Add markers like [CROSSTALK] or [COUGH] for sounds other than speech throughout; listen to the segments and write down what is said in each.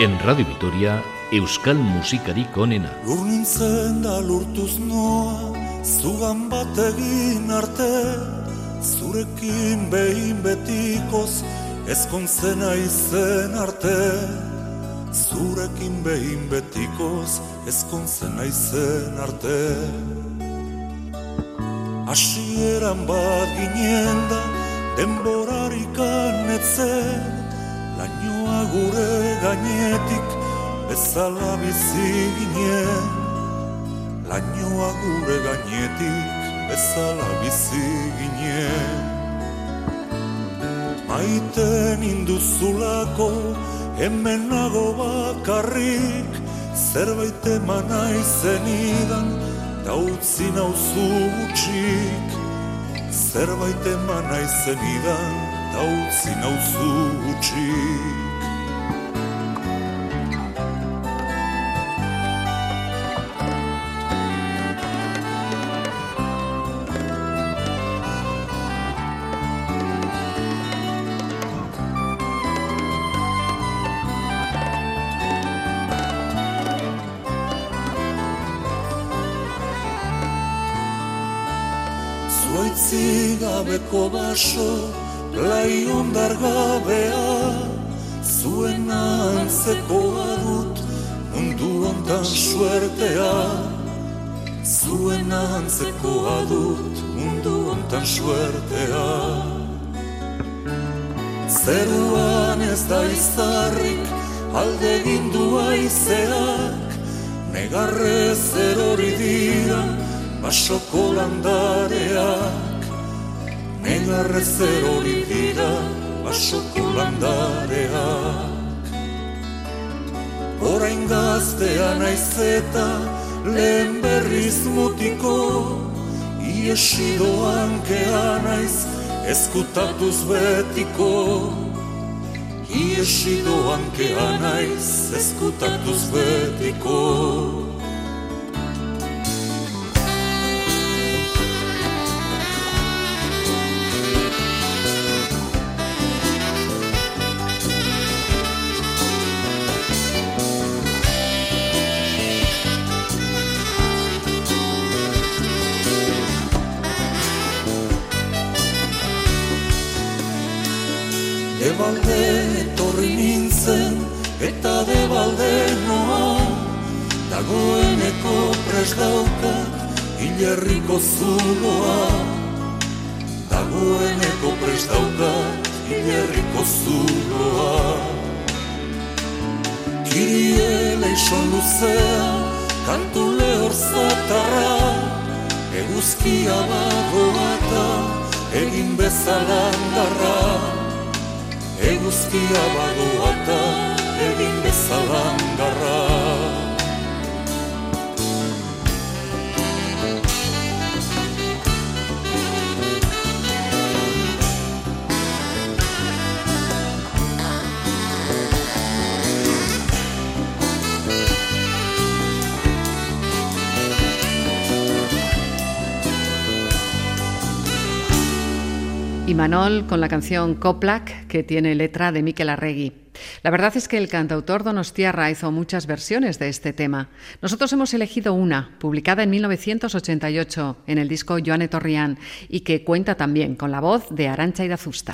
En Radio Vitoria, Euskal Musikarik onena. Lur nintzen da lurtuz noa, zugan bat egin arte, zurekin behin betikoz, ezkontzena izen arte. Zurekin behin betikoz, ezkontzena izen arte. Asieran bat ginen da, denborarik anetzen, gure gainetik, bezala bizi ginen. Lainoa gure gainetik bezala bizi ginen. Maiten induzulako hemen nago bakarrik Zerbait eman aizen idan da utzi nauzu gutxik. Zerbait eman aizen idan da utzi nauzu gutxik gabeko baso, lai ondar gabea, zuen antzekoa dut, mundu ondan suertea. Zuen antzekoa dut, mundu ondan suertea. Zeruan ez da izarrik, alde gindu aizeak, negarrez erori dira, basoko landareak. Negarrezer hori dira basoko landareak Horain gaztea naiz eta lehen berriz mutiko Iesidoan kea naiz eskutatuz betiko. Iesidoan kea naiz eskutatuz betiko daukat hilerriko zuloa Dagoeneko pres daukat hilerriko zuloa Kirie leixon luzea kantu lehor zatarra Eguzkia bagoata egin bezalan darra Eguzkia bagoa eta egin bezalan Y Manol con la canción Coplac, que tiene letra de Miquel Arregui. La verdad es que el cantautor Donostiarra hizo muchas versiones de este tema. Nosotros hemos elegido una, publicada en 1988 en el disco Joane Torrián, y que cuenta también con la voz de Arancha Idazusta.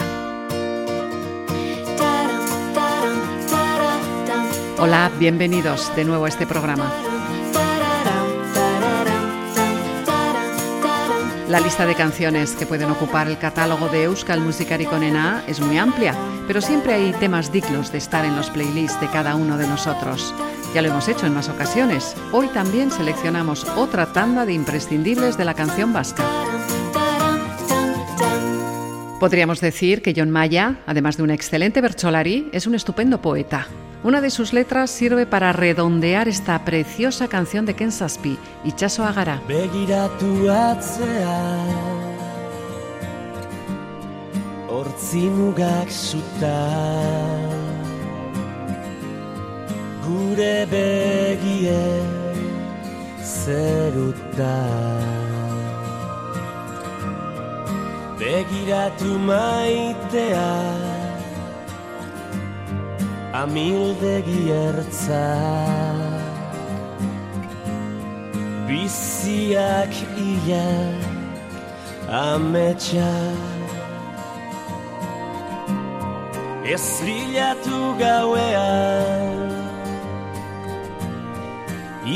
Hola, bienvenidos de nuevo a este programa. La lista de canciones que pueden ocupar el catálogo de Euskal Musikari Konena es muy amplia, pero siempre hay temas dignos de estar en los playlists de cada uno de nosotros. Ya lo hemos hecho en más ocasiones. Hoy también seleccionamos otra tanda de imprescindibles de la canción vasca. Podríamos decir que John Maya, además de un excelente bercholari, es un estupendo poeta. Una de sus letras sirve para redondear esta preciosa canción de Ken Saspi, Itxaso Agara. Begiratu atzea Hortzimugak suta Gure begie zeruta Begiratu maitea amildegi ertza. Biziak ia ametsa. Ez bilatu gauean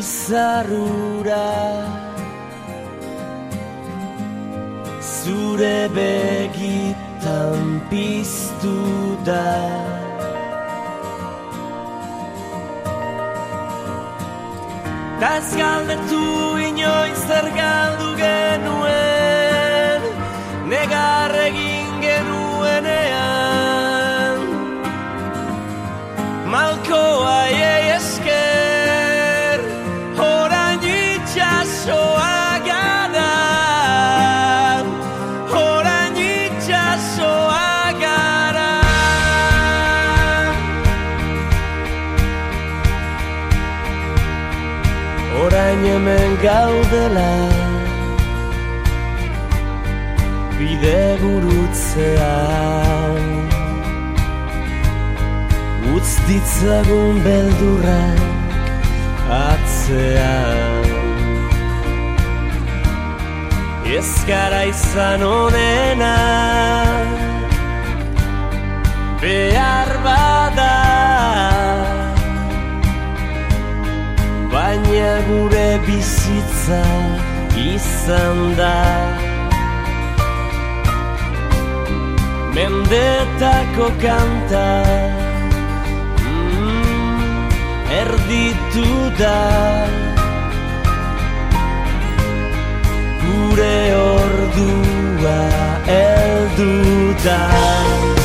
Izarrura. Zure begitan piztu da Ta ez galdetu inoiz zer galdu genuen. Negar gurutzean. Utz ditzagun beldurrak atzean. Ez gara izan onena Behar bada. Baina gure bizitza izan da Mendetako kanta. Mm, Erditu da. Gure ordua eldu da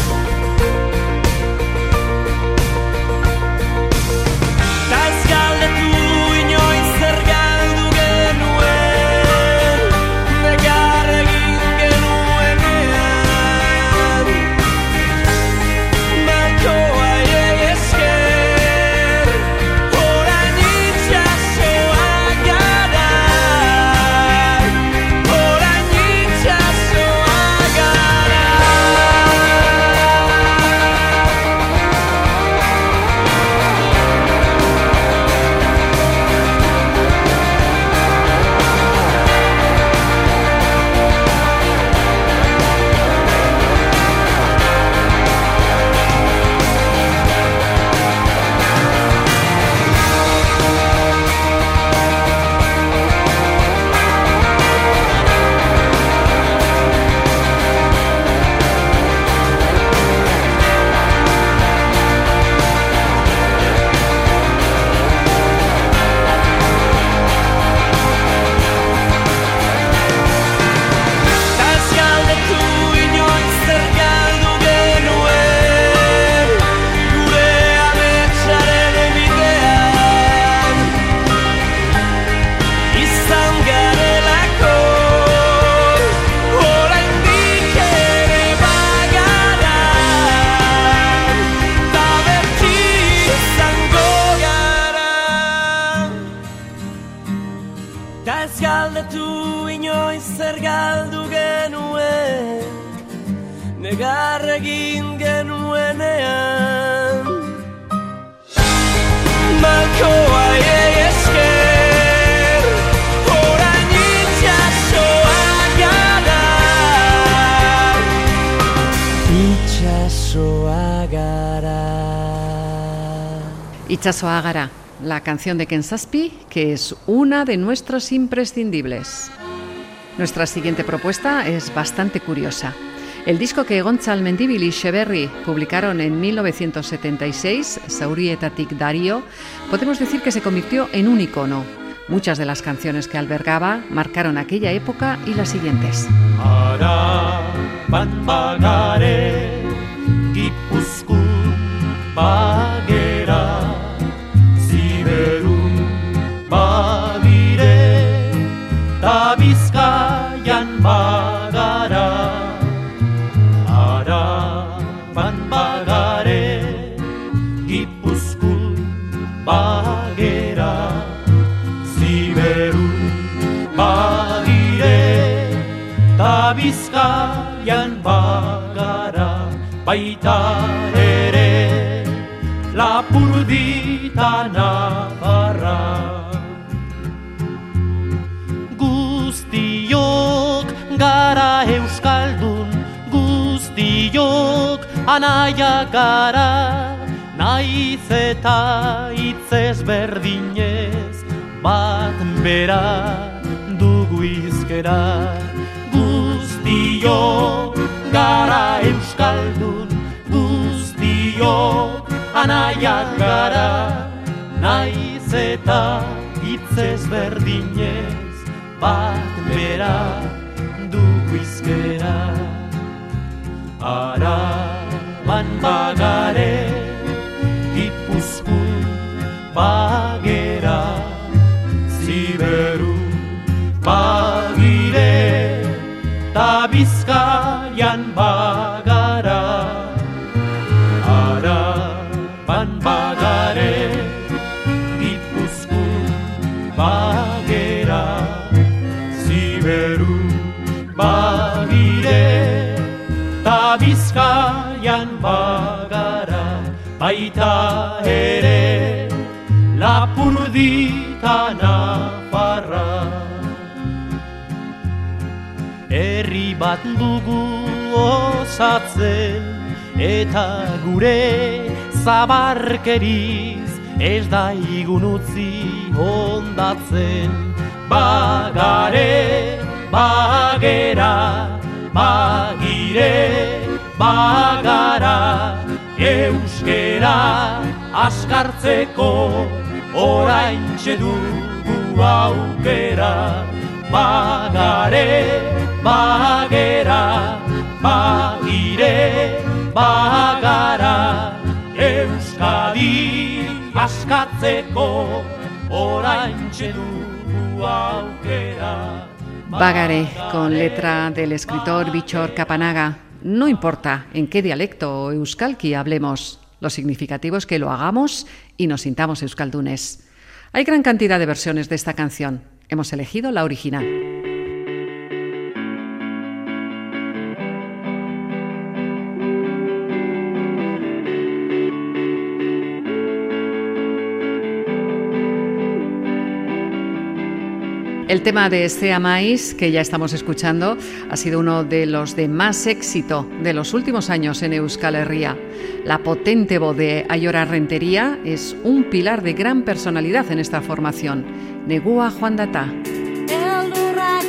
Itxasoa Agara, la canción de Ken Saspi, que es una de nuestros imprescindibles. Nuestra siguiente propuesta es bastante curiosa. El disco que Gontzal Mendibil y Sheberry publicaron en 1976, Saurietatik Dario, podemos decir que se convirtió en un icono. Muchas de las canciones que albergaba marcaron aquella época y las siguientes. Araban bagare Gipuzku bagera Ziberun bagire Ta bizkaian bagara baita ere La lapurdita anaia gara Naiz eta itzez berdinez Bat bera dugu izkera Guztiok gara euskaldun Guztiok anaiak gara Naiz eta hitzez berdinez Bat bera dugu izkera Ara ban bagare Gipuzkun bagera Ziberu bagire Ta bizkaian bagara. Ara ban bagare Gipuzkun bagera Ziberu bagire Ta bizkaian Baita ere Lapurdita nafarra. Herri bat dugu osatzen Eta gure zabarkeriz Ez da igun utzi hondatzen. Bagare, bagera, bagire, bagara Euskera askartzeko oraintxe dugu aukera. Bagare, bagera, bagire, bagara. Euskadi askatzeko oraintxe dugu aukera. Bagare, con letra del escritor Bichor Capanaga. No importa en qué dialecto o euskalki hablemos, lo significativo es que lo hagamos y nos sintamos euskaldunes. Hay gran cantidad de versiones de esta canción. Hemos elegido la original. El tema de Sea Mais, que ya estamos escuchando, ha sido uno de los de más éxito de los últimos años en Euskal Herria. La potente voz de Ayora Rentería es un pilar de gran personalidad en esta formación. Negua Juan Data. Eldurrak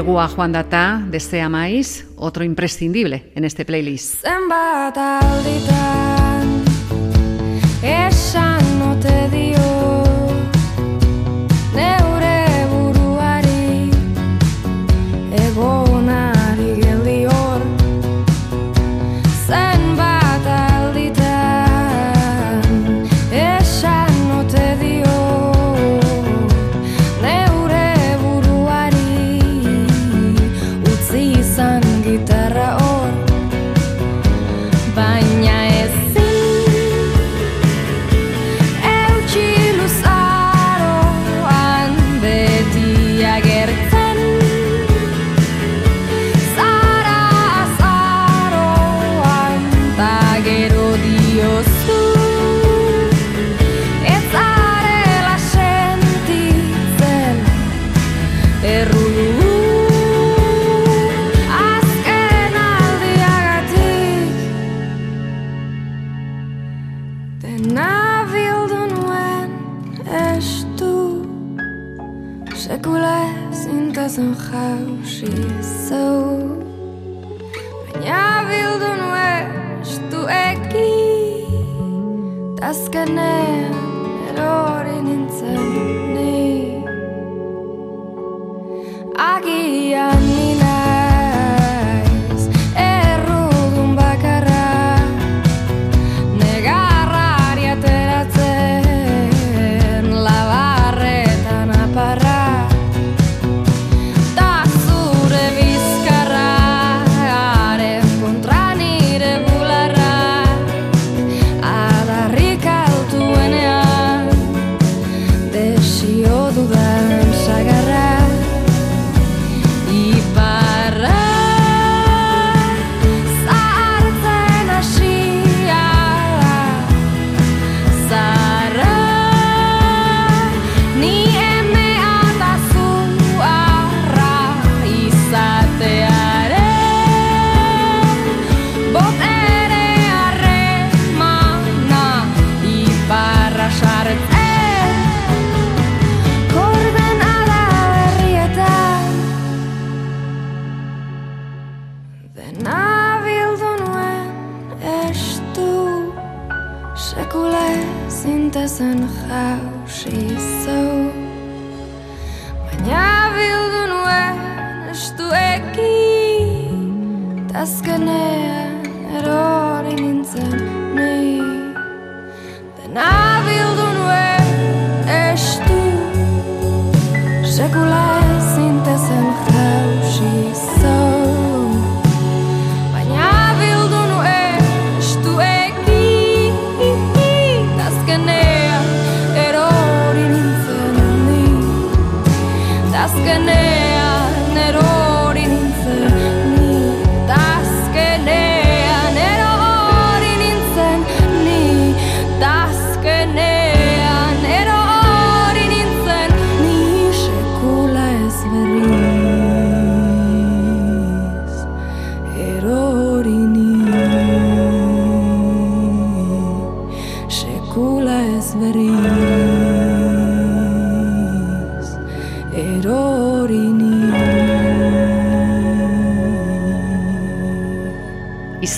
Negua Juan Data, Desea Mais, otro imprescindible en este playlist. Zenbat alditan zintazen jausi zau Baina bildu nuen estu eki Tazkenean erori nintzen ni Dena bildu nuen estu Sekula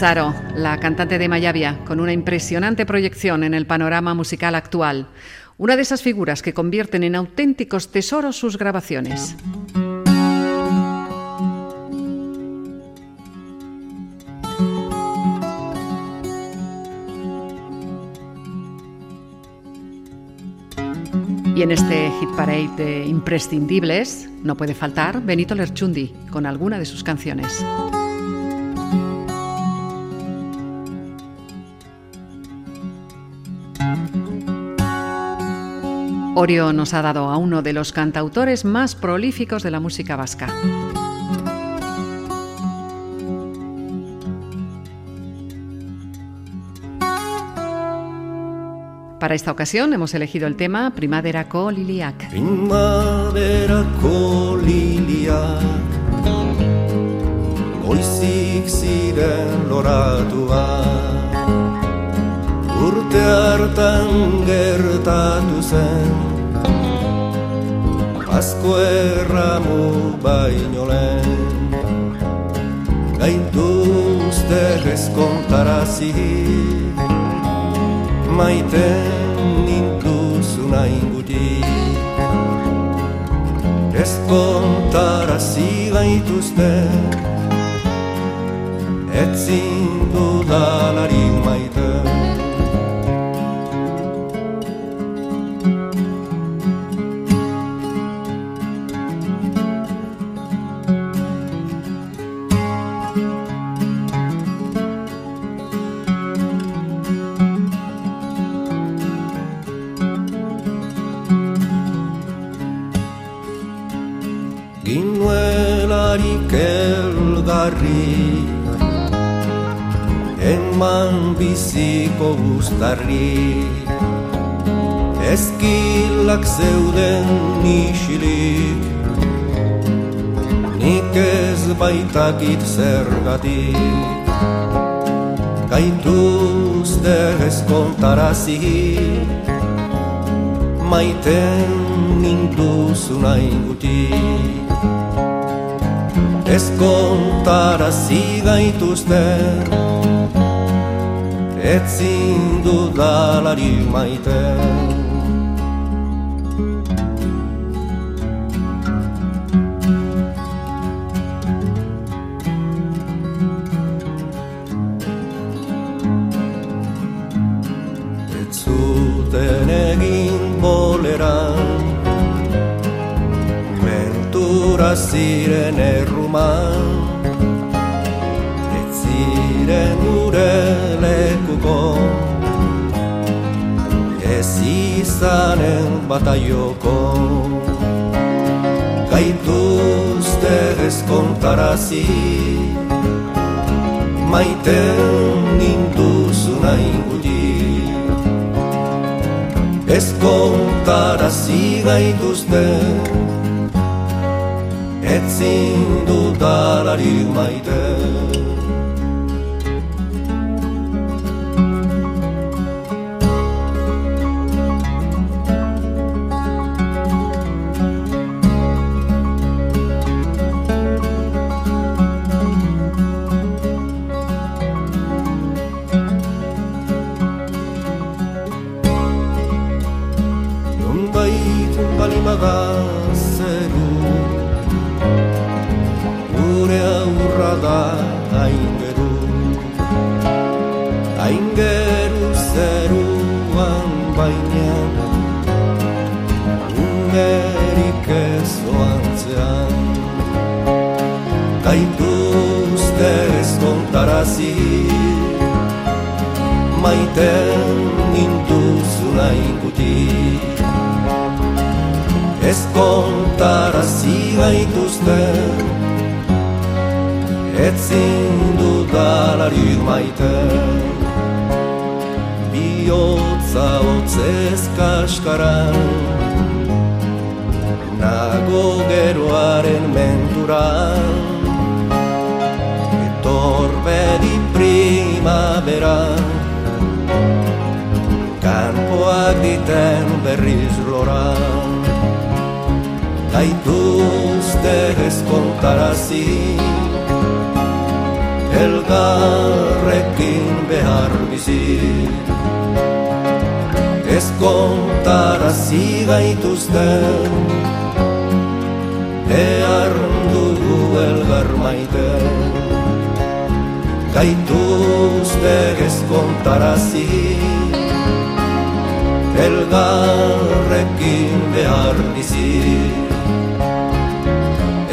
Isaro, la cantante de Mayavia, con una impresionante proyección en el panorama musical actual. Una de esas figuras que convierten en auténticos tesoros sus grabaciones. Y en este hit parade de imprescindibles no puede faltar Benito Lerchundi con alguna de sus canciones. Orio nos ha dado a uno de los cantautores más prolíficos de la música vasca. Para esta ocasión hemos elegido el tema Primaderako Liliak. Primaverako liliak Goizik ziren loratuak Urte hartan gertatu zen. Asko erramu baino lehen Gaituzte ezkontarazi. Maiten nintuzuna ingutik Ez kontarazi gaituzte Etzin dudalari maite guztarri Ezkilak zeuden nisilik Nik ez baitakit zergatik. Gaituzte ez kontarazi. Maiten nintuzuna ingutik Ez kontarazi gaituzte Etzin dudalari maite Ez zuten egin boleran Mentura ziren erruman ziren gure lekuko. Ez izanen bataioko. Gaituzte ez kontarazi. Maiten nintuzuna ingutik Ez kontarazi gaituzte Etzin dudalari maite. Nonbait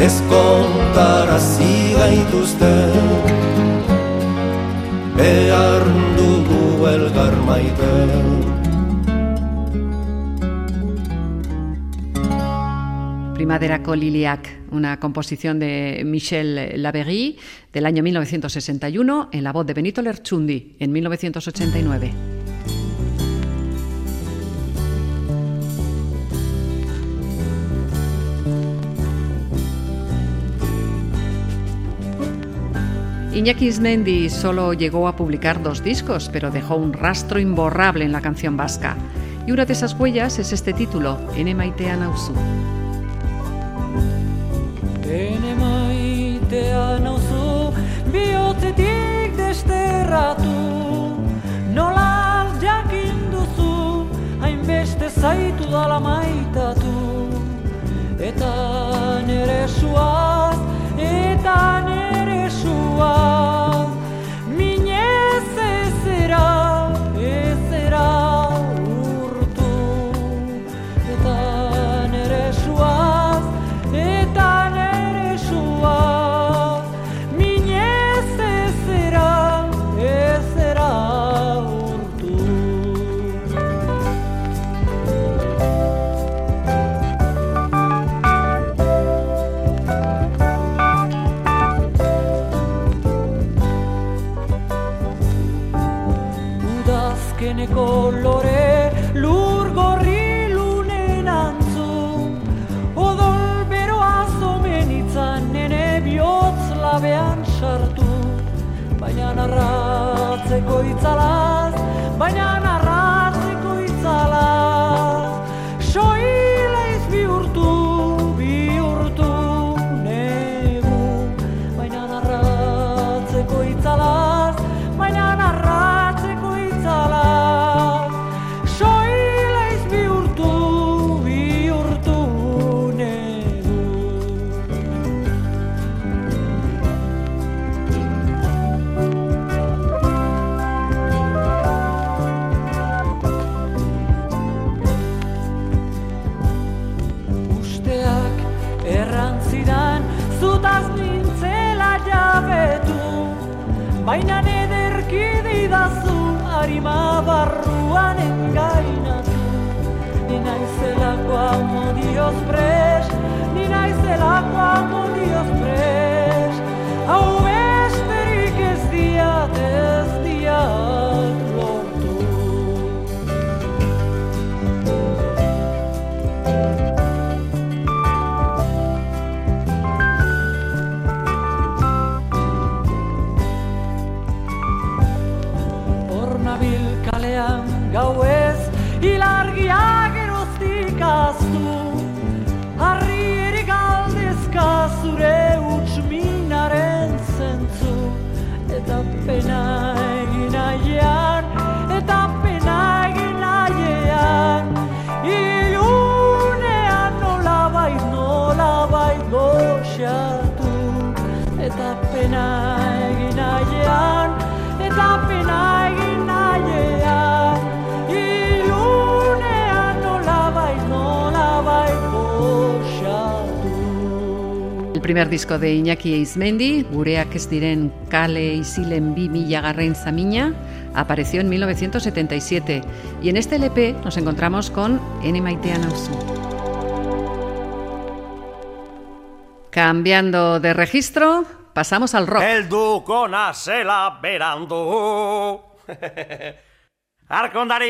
Ez kontarazi gaituzte Behar dugu elgar maite Primaderako Liliac, una composición de Michel Laverie del año 1961 en la voz de Benito Lerchundi en 1989. Iñaki Ismendi solo llegó a publicar dos discos, pero dejó un rastro imborrable en la canción vasca. Y una de esas huellas es este título, Ene Maitea Nauzu. Ene maitea nauzu bihotzetik desterratu Nola jakin duzu hainbeste zaitu dala maitatu Eta nere suaz, eta nere wall. Udazkeneko lore lur gorri lunen antzu Odol beroa zomen itzan nene bihotz labean sartu. Baina narratzeko itzalaz, baina narratzeko amodioz pres ni naizelako primer disco de Iñaki Eizmendi, Gureak ez diren kale izilen bi mila garren zamina, apareció en 1977 y en este LP nos encontramos con Ene Maitea Nauzu. Cambiando de registro, pasamos al rock. Helduko nazela berandu [LAUGHS] Arkondari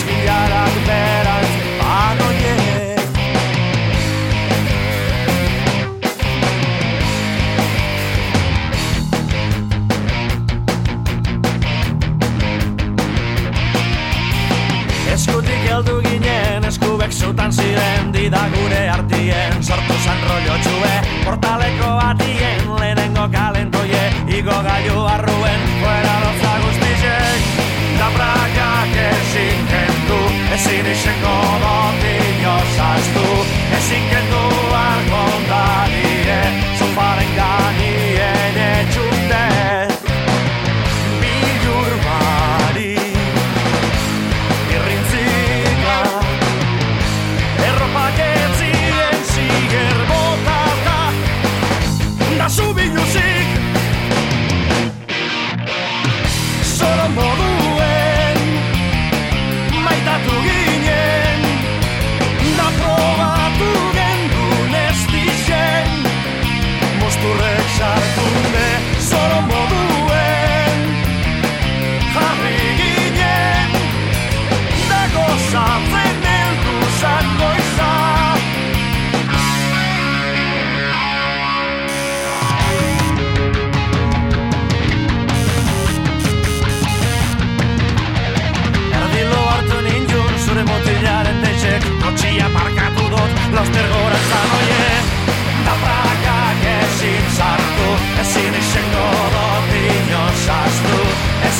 Eskilarak berantz banoiek Eskutik heldu ginen, eskubek zutan ziren Dida gure artien, sortu zan rollo txue. Portaleko atien, lehenengo kalentoie Igo gaiu arruen, ezin izengo dotik osaztu Ezin kendu arkondarie, sofaren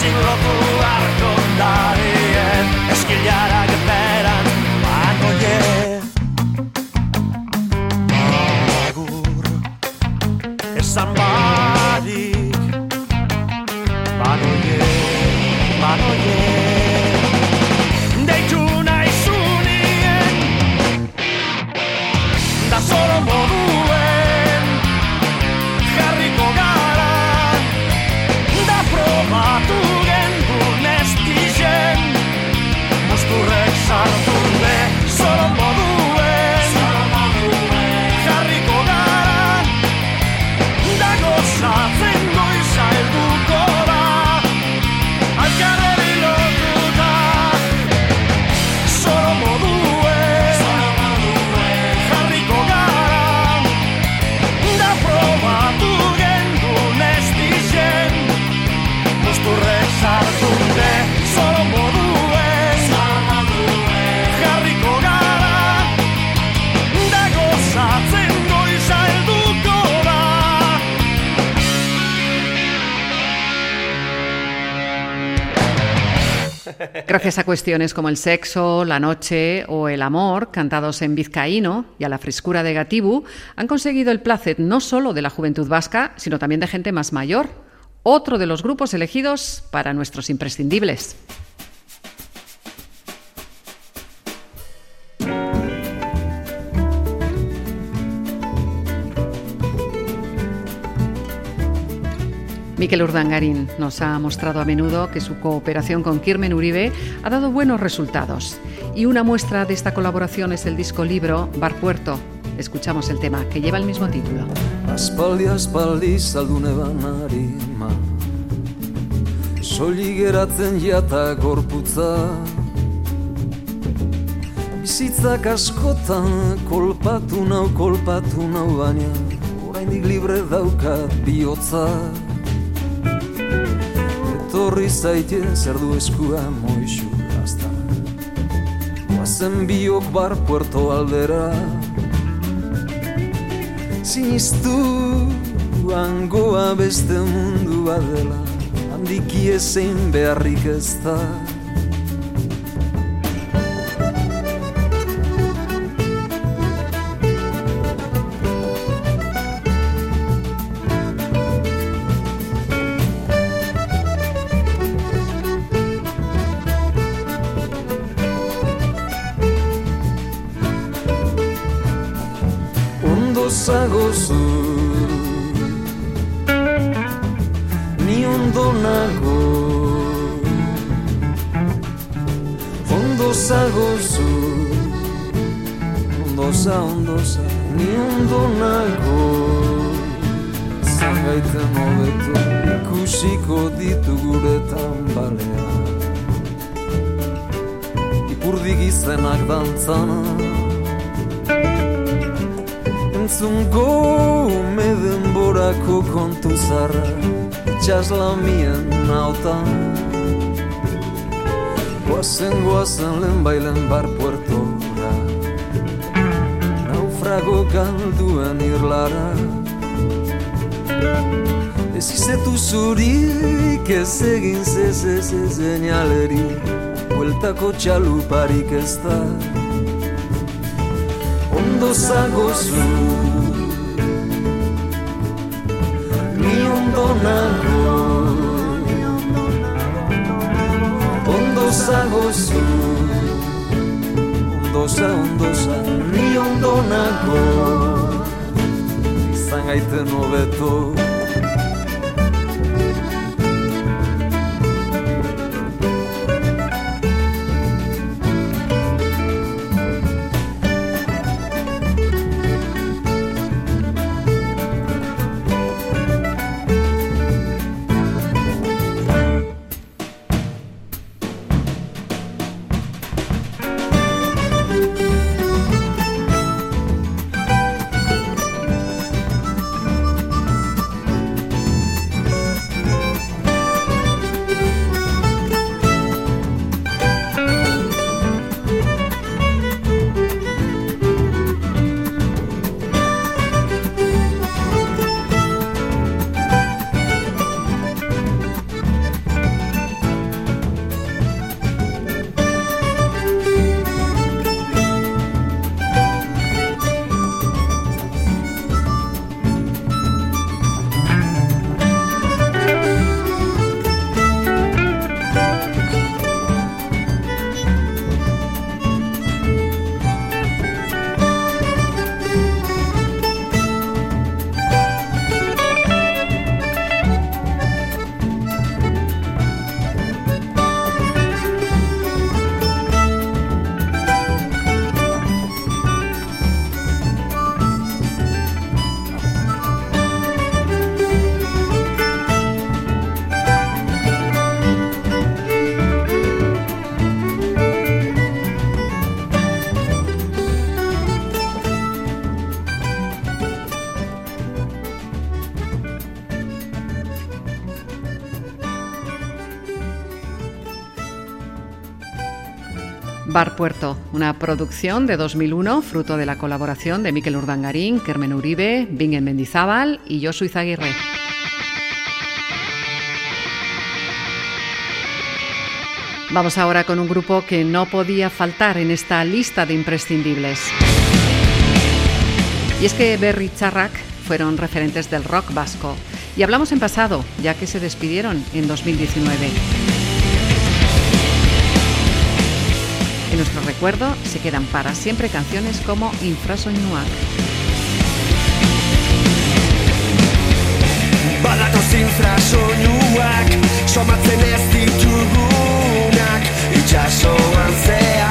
Lo puedo darien daré es que ya la esperan va a oyer egur es Gracias a cuestiones como el sexo, la noche o el amor, cantados en vizcaíno y a la frescura de Gatibu, han conseguido el placer no solo de la juventud vasca, sino también de gente más mayor. Otro de los grupos elegidos para nuestros imprescindibles. Miquel Urdangarín nos ha mostrado a menudo que su cooperación con Kirmen Uribe ha dado buenos resultados. Y una muestra de esta colaboración es el disco libro Bar Puerto. Escuchamos el tema que lleva el mismo título. Etorri zaite zer du eskua moixu hasta Oazen biok bar puerto aldera. Sinistu angoa beste mundu badela Handiki ezein beharrik ez da nautan Guazen, guazen lehen bailen bar puertora Naufrago galduen irlara. Ez izetu zurik ez egin zez ez ez enialeri Bueltako txaluparik ez da. Ondo zagozu Ni ondo nago Ondo zagozu Ondo za, ondo za Ni ondo nago. Izan gaiten hobeto Bar Puerto, una producción de 2001, fruto de la colaboración de Miquel Urdangarín, Kermen Uribe, Bingen Mendizábal y Josu Izaguirre. Vamos ahora con un grupo que no podía faltar en esta lista de imprescindibles. Y es que Berry Charrak fueron referentes del rock vasco. Y hablamos en pasado, ya que se despidieron en 2019. En nuestro recuerdo se quedan para siempre canciones como Infrasoinuak. Badatoz infrasoinuak somatzen ez ditugunak itxasoan zean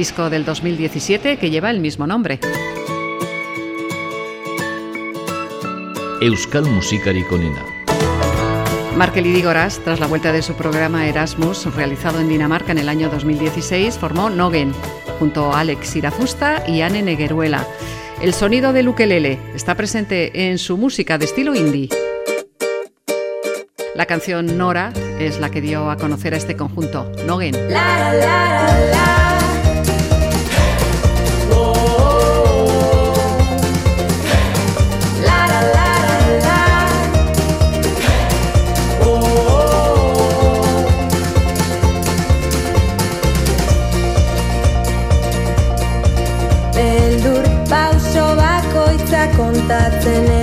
disco del 2017 que lleva el mismo nombre. Euskal musikarik onena. Markel Idigoras, tras la vuelta de su programa Erasmus, realizado en Dinamarca en el año 2016, formó Nogen, junto a Alex Irazusta y Anne Negueruela. El sonido del ukelele está presente en su música de estilo indie. La canción Nora es la que dio a conocer a este conjunto, Nogen. La la la la la. La bakoitza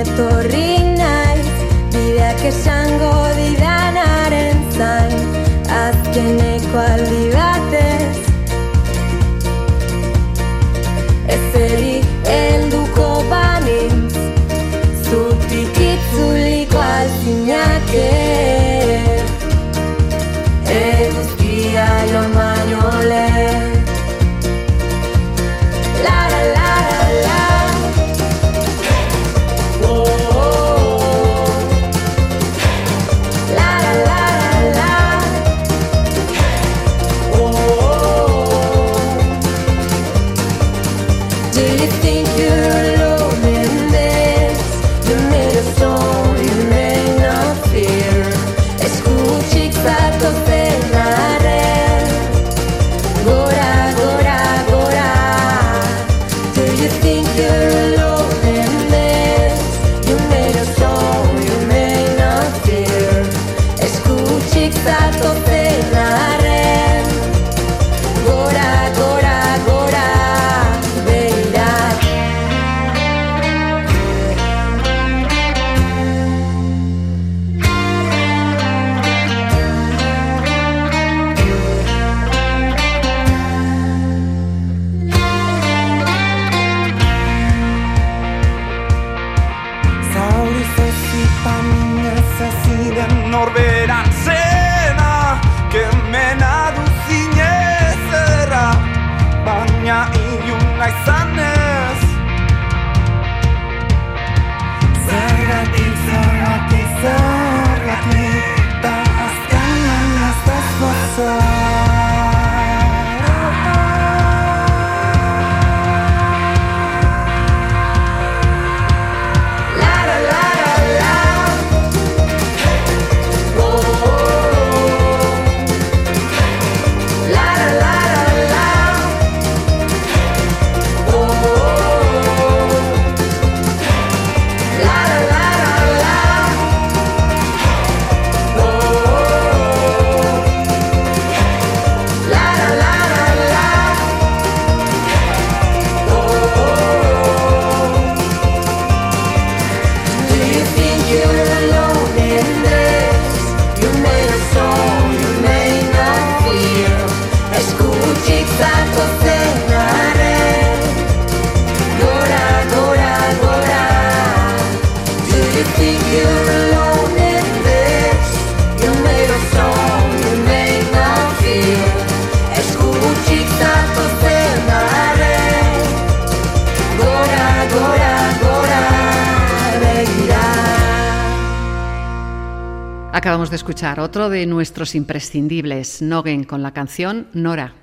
Acabamos de escuchar otro de nuestros imprescindibles, Nogen, con la canción Nora.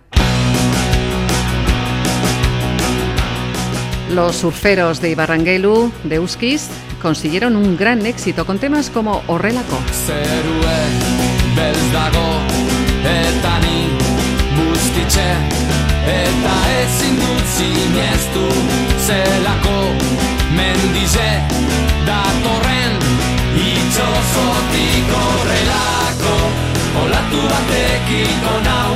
Los surferos de Ibarranguelu, de Uskis, consiguieron un gran éxito con temas como Horrelako. Itxozotik horrelako olatu batekiko nau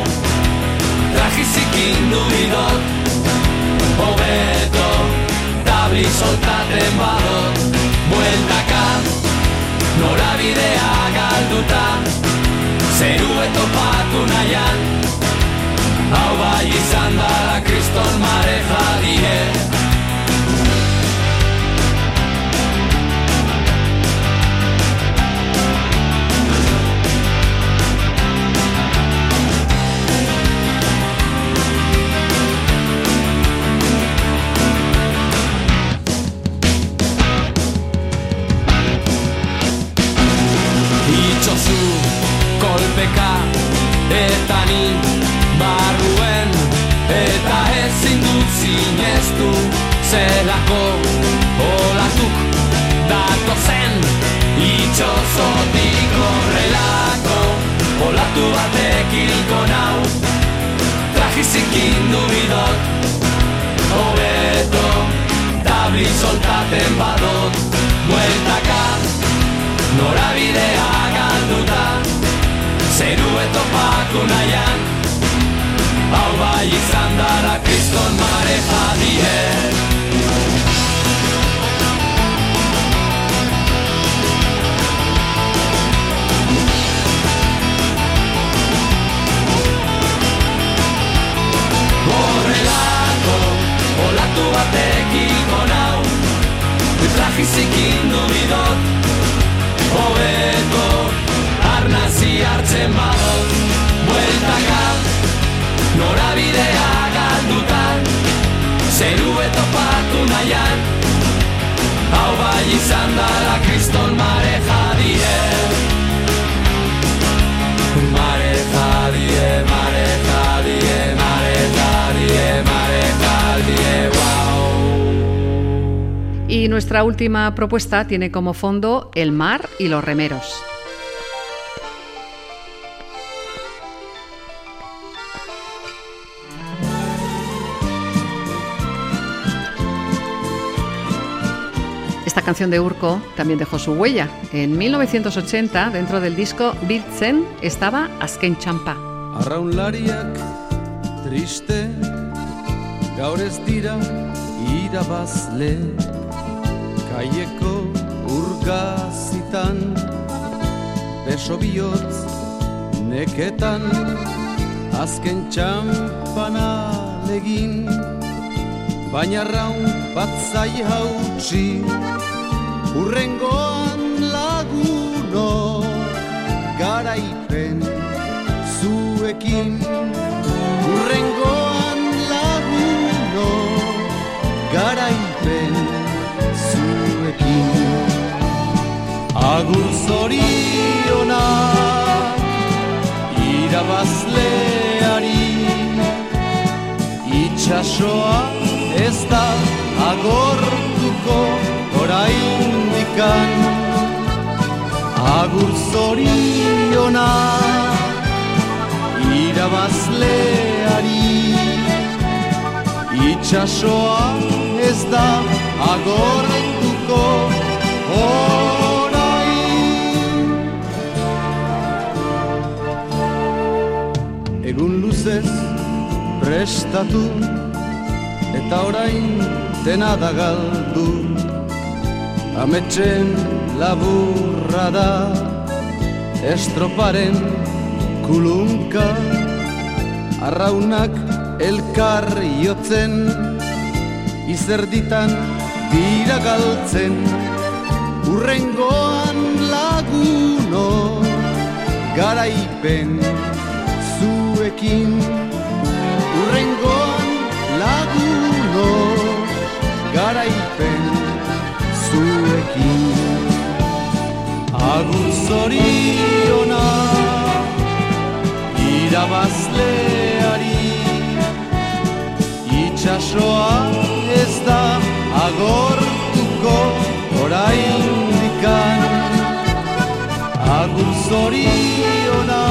trajizikin du bidot hobeto tabli soltaten badot bueltaka norabidea galduta zeru etopatu nahian hau bai izan da kriston mare jadie kolpeka eta ni barruen eta ezin dut zineztu zelako olatuk datozen itxozotik horrelako olatu batek hilko nau trajizikin du bidot hobeto tabli soltaten badot bueltaka norabidea galduta zeru etopatu nahian. Hau bai izan dara kriston mare jadie horrelako olatu batekiko nau trajizikin du bidot hobeto hartzen badot bueltaka norabidea galduta zeru etopatu nahian hau bai izan dara kriston mare jadie. Mare jadie, mare jadie, mare jadie, mare jadie, wow Y nuestra última propuesta tiene como fondo el mar y los remeros. Esta canción de Urco también dejó su huella. En 1980, dentro del disco Biltzen, estaba Azken Champa. Arraunlariak triste gaur ez dira irabazle kaieko urgazitan beso bihotz neketan azken txampana legin baina raun bat zai hautsi urrengoan laguno garaipen zuekin. Urrengoan laguno garaipen zuekin. Agur zorionak irabazleari itxasoa ez da agortuko oraindikan. Agur zorionak irabazleari. Itxasoa ez da agortuko orain. Egun luzez prestatu eta orain dena da galdu. Ametxen laburra da estroparen kulunka. Arraunak elkar jotzen izerditan dira galtzen. Urrengoan laguno garaipen zuekin. Urrengoan laguno garaipen zuekin. Agur zorionak irabazleari itxasoa ez da agortuko oraindikan. Agur zoriona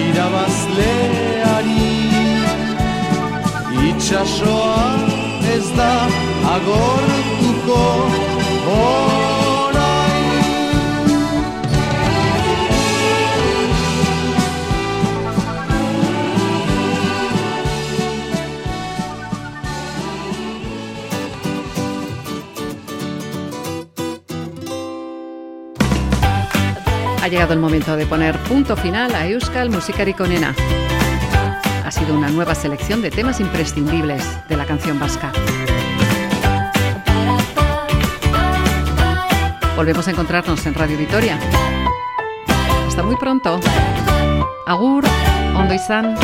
irabazleari itxasoa ez da agortuko Ha llegado el momento de poner punto final a Euskal Musikarik Onena. Ha sido una nueva selección de temas imprescindibles de la canción vasca. Volvemos a encontrarnos en Radio Vitoria. Hasta muy pronto. Agur, ondo izan.